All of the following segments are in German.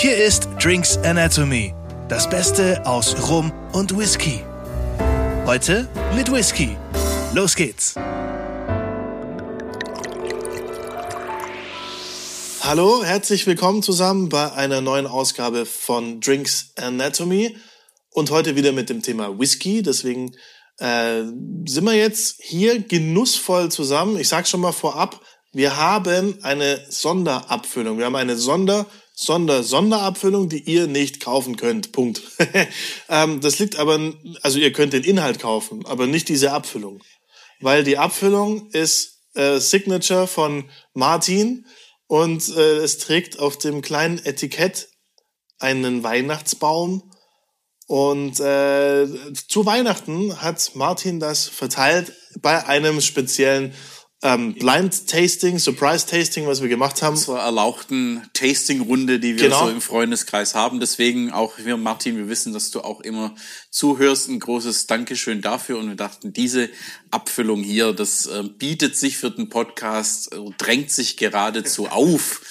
Hier ist Drinks Anatomy, das Beste aus Rum und Whisky. Heute mit Whisky. Los geht's. Hallo, herzlich willkommen zusammen bei einer neuen Ausgabe von Drinks Anatomy und heute wieder mit dem Thema Whisky. Deswegen äh, sind wir jetzt hier genussvoll zusammen. Ich sage schon mal vorab, wir haben eine Sonderabfüllung. Wir haben eine Sonder, Sonder, Sonderabfüllung, die ihr nicht kaufen könnt. Punkt. ähm, das liegt aber, also ihr könnt den Inhalt kaufen, aber nicht diese Abfüllung. Weil die Abfüllung ist äh, Signature von Martin und äh, es trägt auf dem kleinen Etikett einen Weihnachtsbaum. Und äh, zu Weihnachten hat Martin das verteilt bei einem speziellen ähm, Blind Tasting, Surprise Tasting, was wir gemacht haben. Zur erlauchten Tasting-Runde, die wir genau. so im Freundeskreis haben. Deswegen auch wir, Martin, wir wissen, dass du auch immer zuhörst. Ein großes Dankeschön dafür. Und wir dachten, diese Abfüllung hier, das äh, bietet sich für den Podcast, äh, drängt sich geradezu auf,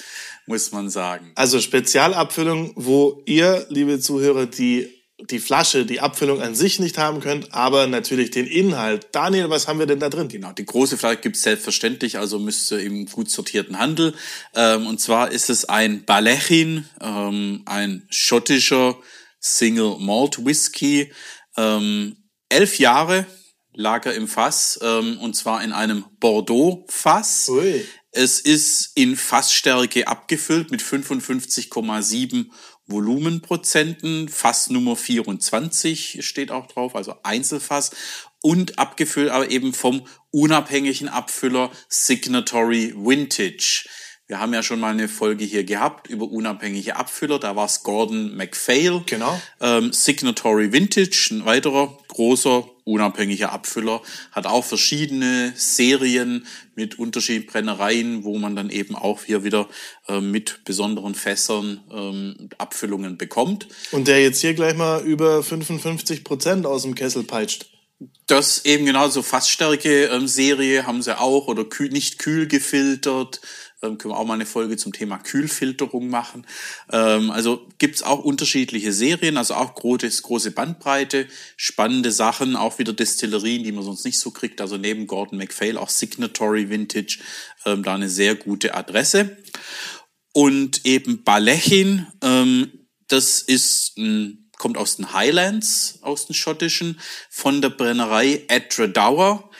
muss man sagen. Also Spezialabfüllung, wo ihr, liebe Zuhörer, die die Flasche, die Abfüllung an sich nicht haben könnt, aber natürlich den Inhalt. Daniel, was haben wir denn da drin? Genau, die große Flasche gibt's selbstverständlich, also müsste im gut sortierten Handel. Ähm, und zwar ist es ein Balechin, ähm, ein schottischer Single Malt Whisky. Ähm, elf Jahre lag er im Fass, ähm, und zwar in einem Bordeaux-Fass. Es ist in Fassstärke abgefüllt mit 55,7 Volumenprozenten, Fass Nummer 24 steht auch drauf, also Einzelfass und abgefüllt aber eben vom unabhängigen Abfüller Signatory Vintage. Wir haben ja schon mal eine Folge hier gehabt über unabhängige Abfüller. Da war es Gordon MacPhail. Genau. Ähm, Signatory Vintage, ein weiterer großer unabhängiger Abfüller, hat auch verschiedene Serien mit unterschiedlichen Brennereien, wo man dann eben auch hier wieder äh, mit besonderen Fässern ähm, Abfüllungen bekommt. Und der jetzt hier gleich mal über 55 Prozent aus dem Kessel peitscht. Das eben genau so Fassstärke-Serie ähm, haben sie auch oder kühl, nicht kühl gefiltert ähm, können wir auch mal eine Folge zum Thema Kühlfilterung machen. Ähm, also gibt's auch unterschiedliche Serien, also auch große, große Bandbreite, spannende Sachen, auch wieder Destillerien, die man sonst nicht so kriegt. Also neben Gordon MacPhail auch Signatory Vintage, ähm, da eine sehr gute Adresse. Und eben Balechin, ähm, das ist ein kommt aus den Highlands, aus den schottischen, von der Brennerei Edradour.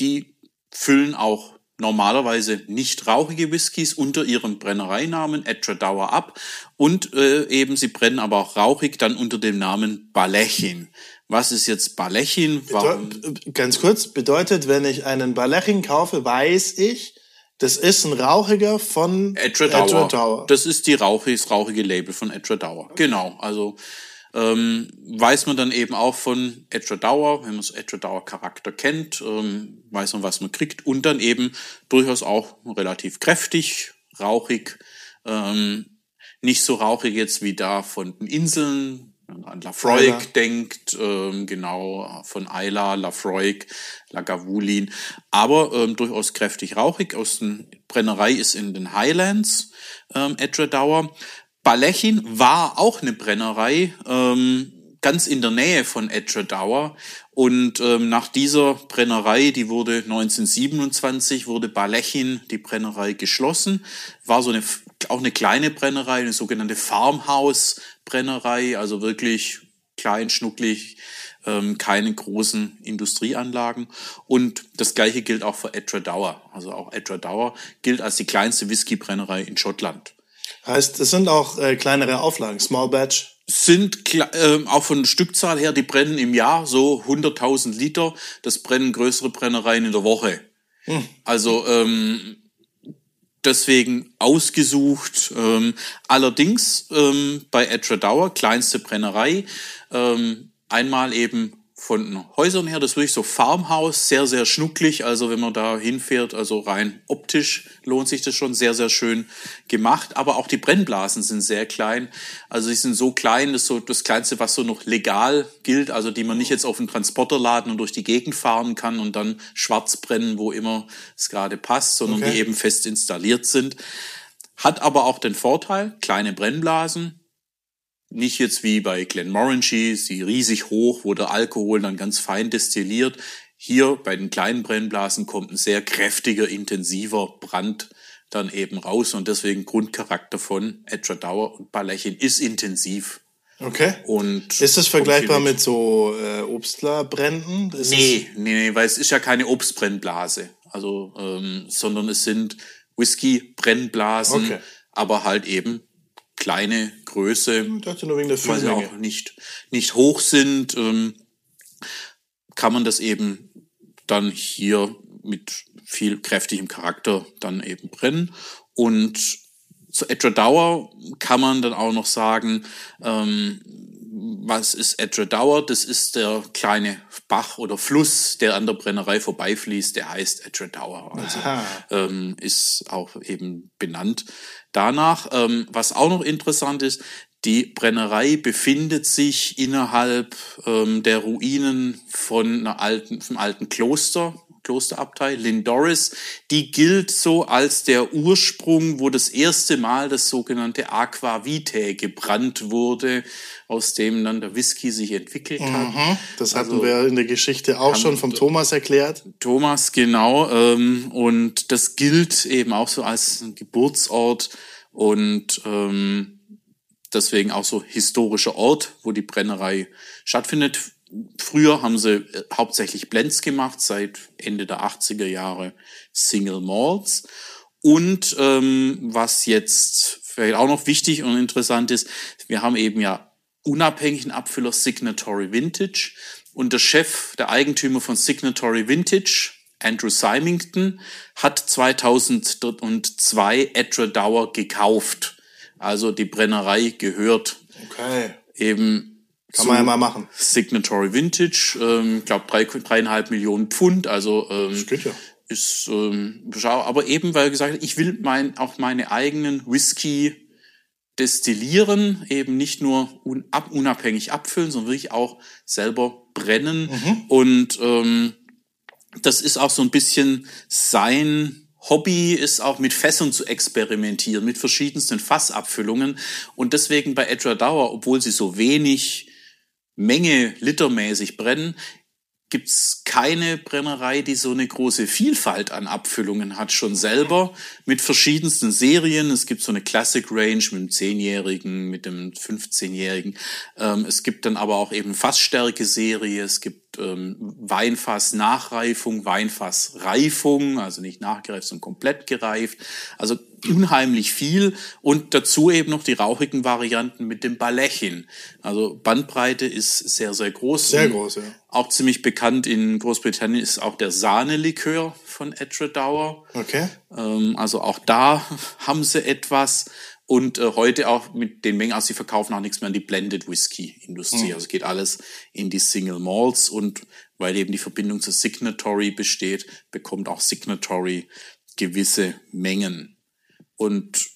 Die füllen auch normalerweise nicht rauchige Whiskys unter ihrem Brennereinamen Edradour ab und äh, eben sie brennen aber auch rauchig dann unter dem Namen Balechin. Was ist jetzt Balechin? Warum? Ganz kurz, bedeutet, wenn ich einen Balechin kaufe, weiß ich, das ist ein rauchiger von Edradour. Das ist die rauchige, das rauchige Label von Edradour. Genau, also ähm, weiß man dann eben auch von Edradour, wenn man so Edradour Charakter kennt, ähm, weiß man, was man kriegt und dann eben durchaus auch relativ kräftig, rauchig, ähm, nicht so rauchig jetzt wie da von den Inseln, wenn man an Lafroig denkt, ähm, genau, von Ayla, Lafroig, Lagavulin, aber ähm, durchaus kräftig rauchig. Aus der Brennerei ist in den Highlands ähm, Edradour. Balechin war auch eine Brennerei, ähm, ganz in der Nähe von Edradour. Und ähm, nach dieser Brennerei, die wurde 1927, wurde Balechin, die Brennerei, geschlossen. War so eine, auch eine kleine Brennerei, eine sogenannte Farmhouse-Brennerei, also wirklich klein, schnucklig, ähm, keine großen Industrieanlagen. Und das gleiche gilt auch für Edradour. Also auch Edradour gilt als die kleinste Whiskybrennerei in Schottland. Heißt, es sind auch äh, kleinere Auflagen, Small Batch? Sind äh, auch von Stückzahl her, die brennen im Jahr so 100.000 Liter. Das brennen größere Brennereien in der Woche. Hm. Also ähm, deswegen ausgesucht. Ähm, allerdings ähm, bei Edradour, kleinste Brennerei, ähm, einmal eben von den Häusern her, das ist wirklich so Farmhaus, sehr, sehr schnucklig. Also wenn man da hinfährt, also rein optisch lohnt sich das schon sehr, sehr schön gemacht. Aber auch die Brennblasen sind sehr klein. Also sie sind so klein, das ist so das Kleinste, was so noch legal gilt. Also die man nicht jetzt auf den Transporter laden und durch die Gegend fahren kann und dann schwarz brennen, wo immer es gerade passt, sondern okay. die eben fest installiert sind. Hat aber auch den Vorteil, kleine Brennblasen, nicht jetzt wie bei Glenmorangie, sie riesig hoch, wo der Alkohol dann ganz fein destilliert. Hier bei den kleinen Brennblasen kommt ein sehr kräftiger, intensiver Brand dann eben raus und deswegen Grundcharakter von Edger Dauer und Ballärchen ist intensiv. Okay. Und ist das vergleichbar mit so äh, Obstlerbränden? Ist nee, nee, nee, weil es ist ja keine Obstbrennblase. Also, ähm, sondern es sind Whisky-Brennblasen, Okay. aber halt eben kleine Größe, Ich dachte nur wegen der weil sie auch nicht, nicht hoch sind, ähm, kann man das eben dann hier mit viel kräftigem Charakter dann eben brennen. Und zu Edger Dauer kann man dann auch noch sagen, ähm, was ist Edger Dauer? Das ist der kleine Bach oder Fluss, der an der Brennerei vorbeifließt, der heißt Edger Dauer. Also ähm, ist auch eben benannt danach. Ähm, was auch noch interessant ist, die Brennerei befindet sich innerhalb ähm, der Ruinen von einer alten, vom alten Kloster, Klosterabtei, Lindoris. Die gilt so als der Ursprung, wo das erste Mal das sogenannte Aqua Vitae gebrannt wurde, aus dem dann der Whisky sich entwickelt hat. Mhm. Das hatten Also, wir in der Geschichte auch schon vom Thomas erklärt. Thomas, genau. Ähm, und das gilt eben auch so als ein Geburtsort und ähm, deswegen auch so historischer Ort, wo die Brennerei stattfindet. Früher haben sie äh, hauptsächlich Blends gemacht, seit Ende der 80er Jahre Single Malts. Und ähm, was jetzt vielleicht auch noch wichtig und interessant ist, wir haben eben ja unabhängigen Abfüller Signatory Vintage und der Chef, der Eigentümer von Signatory Vintage, Andrew Symington, hat 2002 Edra Dower gekauft. Also die Brennerei gehört Okay. eben Kann man ja mal machen. Signatory Vintage, ähm, ich glaube drei, dreieinhalb Millionen Pfund, also ähm, Das geht ja. ist ähm, aber eben weil gesagt ich will mein, auch meine eigenen Whisky destillieren, eben nicht nur un, ab, unabhängig abfüllen, sondern wirklich auch selber brennen. Und ähm, das ist auch so ein bisschen sein Hobby, ist auch mit Fässern zu experimentieren, mit verschiedensten Fassabfüllungen. Und deswegen bei Edra Dauer, obwohl sie so wenig Menge litermäßig brennen, gibt's keine Brennerei, die so eine große Vielfalt an Abfüllungen hat, schon selber mit verschiedensten Serien. Es gibt so eine Classic Range mit dem 10-Jährigen, mit dem 15-Jährigen. Ähm, es gibt dann aber auch eben Fassstärke-Serie, es gibt ähm, Weinfass-Nachreifung, Weinfass-Reifung, also nicht nachgereift, sondern komplett gereift. Also unheimlich viel und dazu eben noch die rauchigen Varianten mit dem Balechin. Also Bandbreite ist sehr, sehr groß. Sehr groß, ja. Auch ziemlich bekannt in Großbritannien ist auch der Sahnelikör von Edra Dauer. Okay. Ähm, also auch da haben sie etwas. Und äh, heute auch mit den Mengen, also sie verkaufen auch nichts mehr an die Blended Whisky Industrie. Also geht alles in die Single Malts und weil eben die Verbindung zur Signatory besteht, bekommt auch Signatory gewisse Mengen. Und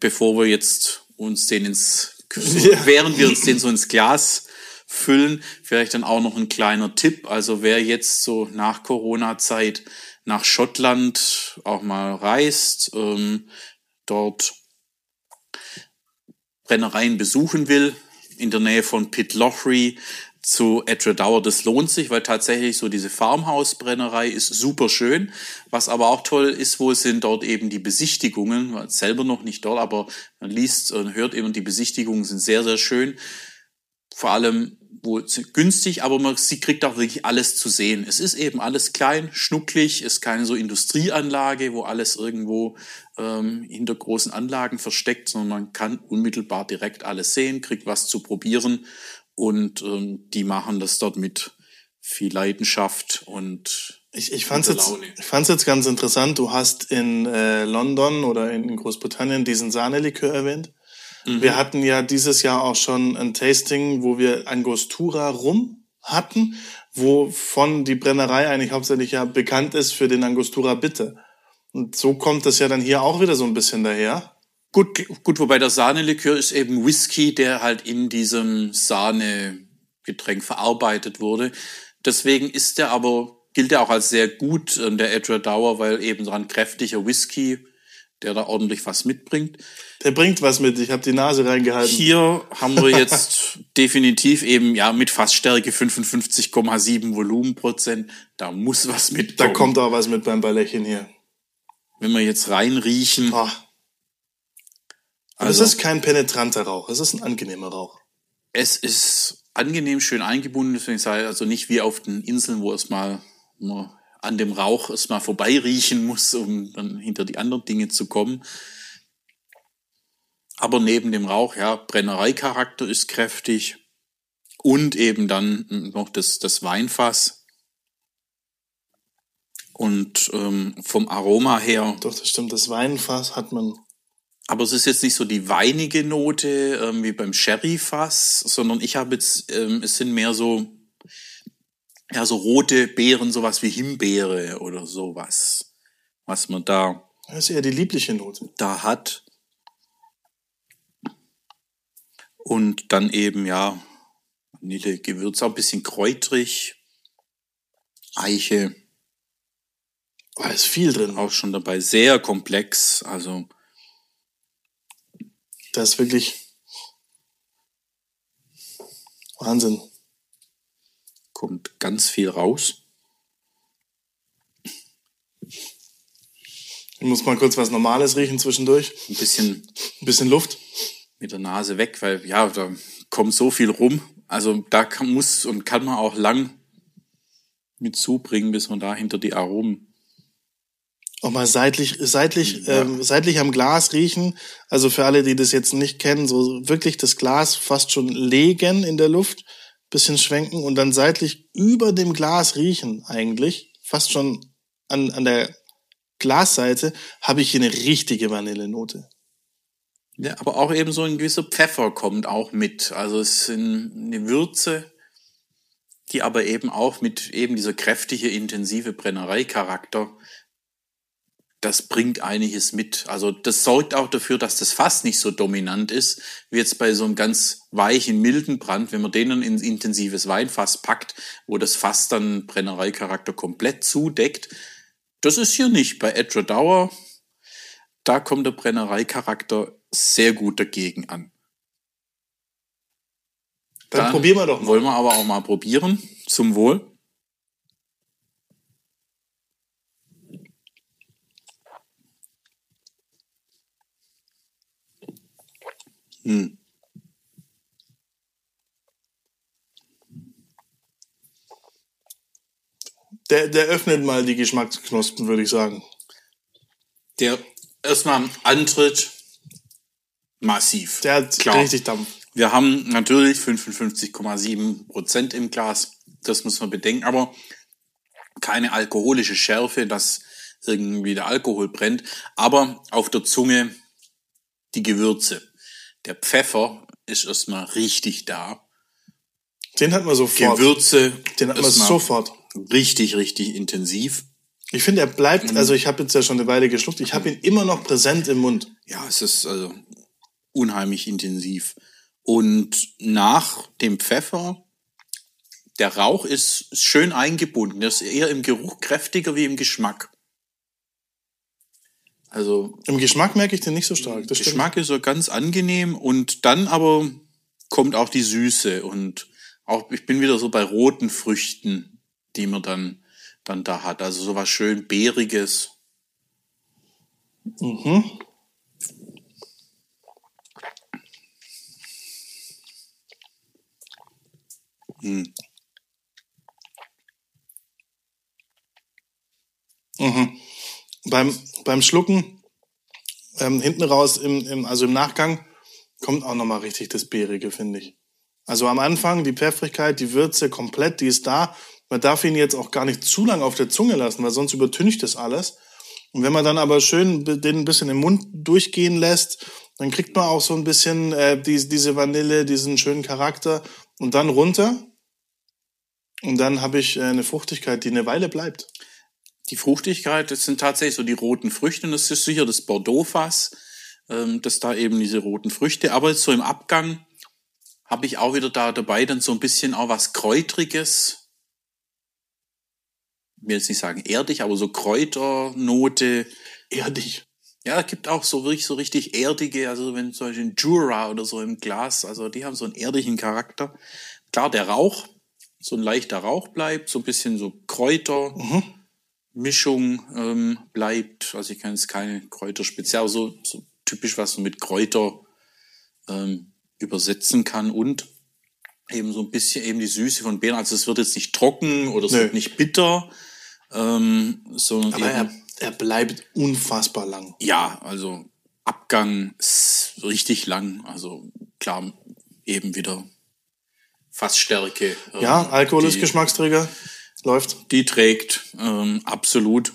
bevor wir jetzt uns den ins, Ja. während wir uns den so ins Glas füllen, vielleicht dann auch noch ein kleiner Tipp. Also wer jetzt so nach Corona-Zeit nach Schottland auch mal reist, ähm, dort Brennereien besuchen will, in der Nähe von Pitlochry zu Edgedower, das lohnt sich, weil tatsächlich so diese Farmhaus-Brennerei ist super schön. Was aber auch toll ist, wo sind dort eben die Besichtigungen, war selber noch nicht dort, aber man liest und hört eben, die Besichtigungen sind sehr, sehr schön. Vor allem wo günstig, aber man sie kriegt auch wirklich alles zu sehen. Es ist eben alles klein, schnucklig, ist keine so Industrieanlage, wo alles irgendwo ähm, hinter großen Anlagen versteckt, sondern man kann unmittelbar direkt alles sehen, kriegt was zu probieren und ähm, die machen das dort mit viel Leidenschaft und Ich, ich fand's Gute jetzt, ich fand's jetzt ganz interessant. Du hast in äh, London oder in Großbritannien diesen Sahnelikör erwähnt. Mhm. Wir hatten ja dieses Jahr auch schon ein Tasting, wo wir Angostura Rum hatten, wovon die Brennerei eigentlich hauptsächlich ja bekannt ist für den Angostura Bitte. Und so kommt das ja dann hier auch wieder so ein bisschen daher. Gut, gut, wobei der Sahnelikör ist eben Whisky, der halt in diesem Sahnegetränk verarbeitet wurde. Deswegen ist der aber, gilt er auch als sehr gut, äh, der Edward Dauer, weil eben dran kräftiger Whisky, der da ordentlich was mitbringt. Der bringt was mit. Ich habe die Nase reingehalten. Hier haben wir jetzt definitiv eben ja mit Fassstärke 55,7 Volumenprozent. Da muss was mit. Da kommt auch was mit beim Ballerchen hier. Wenn wir jetzt reinriechen. Ah. Also, es ist kein penetranter Rauch, es ist ein angenehmer Rauch. Es ist angenehm schön eingebunden, deswegen ich also nicht wie auf den Inseln, wo es mal man an dem Rauch erstmal vorbeiriechen muss, um dann hinter die anderen Dinge zu kommen. Aber neben dem Rauch, ja, Brennereicharakter ist kräftig und eben dann noch das, das Weinfass. Und ähm, vom Aroma her. Doch, das stimmt, das Weinfass hat man. Aber es ist jetzt nicht so die weinige Note ähm, wie beim Sherryfass, sondern ich habe jetzt, ähm, es sind mehr so ja, so rote Beeren, sowas wie Himbeere oder sowas, was man da. Das ist eher die liebliche Note. Da hat. Und dann eben, ja, Vanille, Gewürz, auch ein bisschen kräutrig, Eiche. Da ist viel drin. Auch schon dabei, sehr komplex, also. Das ist wirklich Wahnsinn kommt ganz viel raus. Ich muss mal kurz was Normales riechen zwischendurch. Ein bisschen, ein bisschen Luft. Mit der Nase weg, weil ja, da kommt so viel rum. Also da kann, muss und kann man auch lang mit zubringen, bis man da hinter die Aromen. Auch mal seitlich, seitlich, ja. ähm, seitlich am Glas riechen. Also für alle, die das jetzt nicht kennen, so wirklich das Glas fast schon legen in der Luft bisschen schwenken und dann seitlich über dem Glas riechen eigentlich, fast schon an, an der Glasseite, habe ich hier eine richtige Vanillenote. Ja, aber auch eben so ein gewisser Pfeffer kommt auch mit. Also es sind eine Würze, die aber eben auch mit eben dieser kräftige, intensive Brennereicharakter das bringt einiges mit. Also das sorgt auch dafür, dass das Fass nicht so dominant ist, wie jetzt bei so einem ganz weichen, milden Brand, wenn man den dann ins intensives Weinfass packt, wo das Fass dann Brennereicharakter komplett zudeckt. Das ist hier nicht. Bei Edra Dauer, da kommt der Brennereicharakter sehr gut dagegen an. Dann, dann probieren wir doch mal. Wollen wir aber auch mal probieren. Zum Wohl. Hm. Der, der öffnet mal die Geschmacksknospen, würde ich sagen. Der erstmal Antritt massiv. Der hat Klar. richtig Dampf. Wir haben natürlich 55,7 Prozent im Glas. Das muss man bedenken. Aber keine alkoholische Schärfe, dass irgendwie der Alkohol brennt. Aber auf der Zunge die Gewürze. Der Pfeffer ist erstmal richtig da. Den hat man sofort. Gewürze. Den hat man sofort. Richtig, richtig intensiv. Ich finde, er bleibt, mhm. also ich habe jetzt ja schon eine Weile geschluckt, ich habe ihn immer noch präsent im Mund. Ja, es ist also unheimlich intensiv. Und nach dem Pfeffer, der Rauch ist schön eingebunden. Der ist eher im Geruch kräftiger wie im Geschmack. Also im Geschmack merke ich den nicht so stark. Das Geschmack stimmt. ist so ganz angenehm und dann aber kommt auch die Süße und auch ich bin wieder so bei roten Früchten, die man dann dann da hat. Also so was schön beeriges. Mhm. Hm. Mhm. Beim beim Schlucken ähm, hinten raus, im, im, also im Nachgang, kommt auch nochmal richtig das Beerige, finde ich. Also am Anfang die Pfeffrigkeit, die Würze komplett, die ist da. Man darf ihn jetzt auch gar nicht zu lang auf der Zunge lassen, weil sonst übertüncht das alles. Und wenn man dann aber schön den ein bisschen im Mund durchgehen lässt, dann kriegt man auch so ein bisschen äh, die, diese Vanille, diesen schönen Charakter und dann runter. Und dann habe ich äh, eine Fruchtigkeit, die eine Weile bleibt die Fruchtigkeit, das sind tatsächlich so die roten Früchte und das ist sicher das Bordeaux-Fass, ähm, dass da eben diese roten Früchte, aber jetzt so im Abgang habe ich auch wieder da dabei dann so ein bisschen auch was Kräutriges. Ich will jetzt nicht sagen erdig, aber so Kräuternote. Erdig. Ja, es gibt auch so wirklich so richtig erdige, also wenn zum Beispiel ein Jura oder so im Glas, also die haben so einen erdigen Charakter. Klar, der Rauch, so ein leichter Rauch bleibt, so ein bisschen so Kräuter, mhm. Mischung ähm, bleibt. Also ich kann jetzt keine Kräuter speziell, so, so typisch, was man mit Kräuter ähm, übersetzen kann und eben so ein bisschen eben die Süße von Beeren. Also es wird jetzt nicht trocken oder es Nö. wird nicht bitter, ähm, sondern Aber er, er bleibt unfassbar lang. Ja, also Abgang ist richtig lang. Also klar, eben wieder Fassstärke. Ähm, ja, Alkohol ist Geschmacksträger. Läuft. Die trägt, ähm, absolut.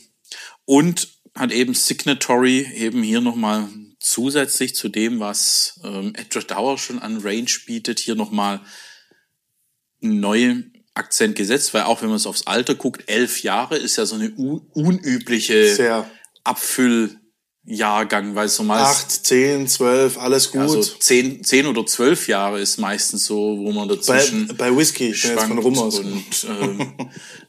Und hat eben Signatory eben hier nochmal zusätzlich zu dem, was ähm, Edward Dauer schon an Range bietet, hier nochmal einen neuen Akzent gesetzt, weil auch wenn man es aufs Alter guckt, elf Jahre ist ja so eine unübliche Sehr. Abfülljahrgang, weil so meist... Acht, zehn, zwölf, alles gut. Also zehn, zehn oder zwölf Jahre ist meistens so, wo man dazwischen... Bei, bei Whisky, jetzt von Rum aus. Und, ähm,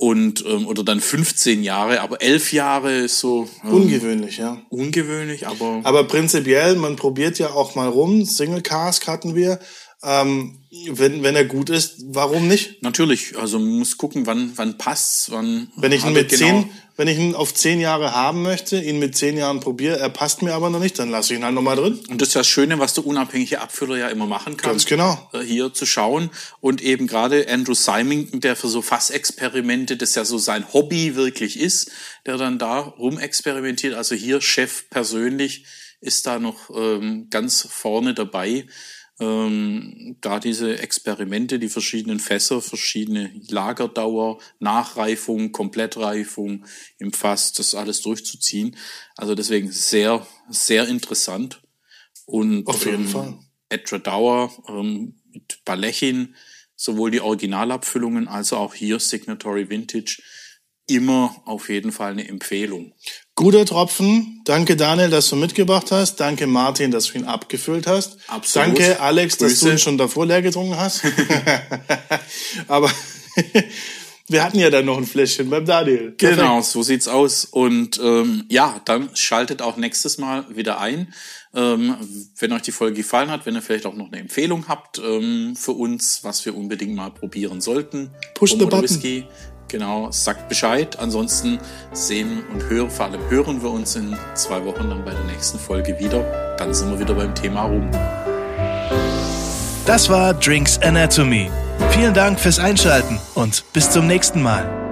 und ähm, oder dann 15 Jahre, aber elf Jahre ist so ähm, ungewöhnlich, ja. Ungewöhnlich, aber aber prinzipiell, man probiert ja auch mal rum. Single Cask hatten wir. Ähm, wenn, wenn er gut ist, warum nicht? Natürlich, also man muss gucken, wann, wann passt's, wann. Wenn ich ihn mit genau zehn, wenn ich ihn auf zehn Jahre haben möchte, ihn mit zehn Jahren probiere, er passt mir aber noch nicht, dann lasse ich ihn halt nochmal drin. Und das ist das Schöne, was der unabhängige Abfüller ja immer machen kann. Ganz genau. Äh, hier zu schauen. Und eben gerade Andrew Symington, der für so Fassexperimente, das ja so sein Hobby wirklich ist, der dann da rumexperimentiert. Also hier Chef persönlich ist da noch ähm, ganz vorne dabei ähm, da diese Experimente, die verschiedenen Fässer, verschiedene Lagerdauer, Nachreifung, Komplettreifung im Fass, das alles durchzuziehen. Also deswegen sehr, sehr interessant. Und auf jeden ähm, Fall. Edra Dauer ähm, mit Balechin, sowohl die Originalabfüllungen als auch hier Signatory Vintage immer auf jeden Fall eine Empfehlung. Guter Tropfen. Danke Daniel, dass du mitgebracht hast. Danke Martin, dass du ihn abgefüllt hast. Absolut. Danke Alex, Grüße. dass du ihn schon davor leer getrunken hast. Aber wir hatten ja dann noch ein Fläschchen beim Daniel. Perfekt. Genau, so sieht's aus. Und ähm, ja, dann schaltet auch nächstes Mal wieder ein. Ähm, wenn euch die Folge gefallen hat, wenn ihr vielleicht auch noch eine Empfehlung habt ähm, für uns, was wir unbedingt mal probieren sollten. Push the button. Whisky, Genau, sagt Bescheid. Ansonsten sehen und hören, vor allem hören wir uns in zwei Wochen dann bei der nächsten Folge wieder. Dann sind wir wieder beim Thema rum. Das war Drinks Anatomy. Vielen Dank fürs Einschalten und bis zum nächsten Mal.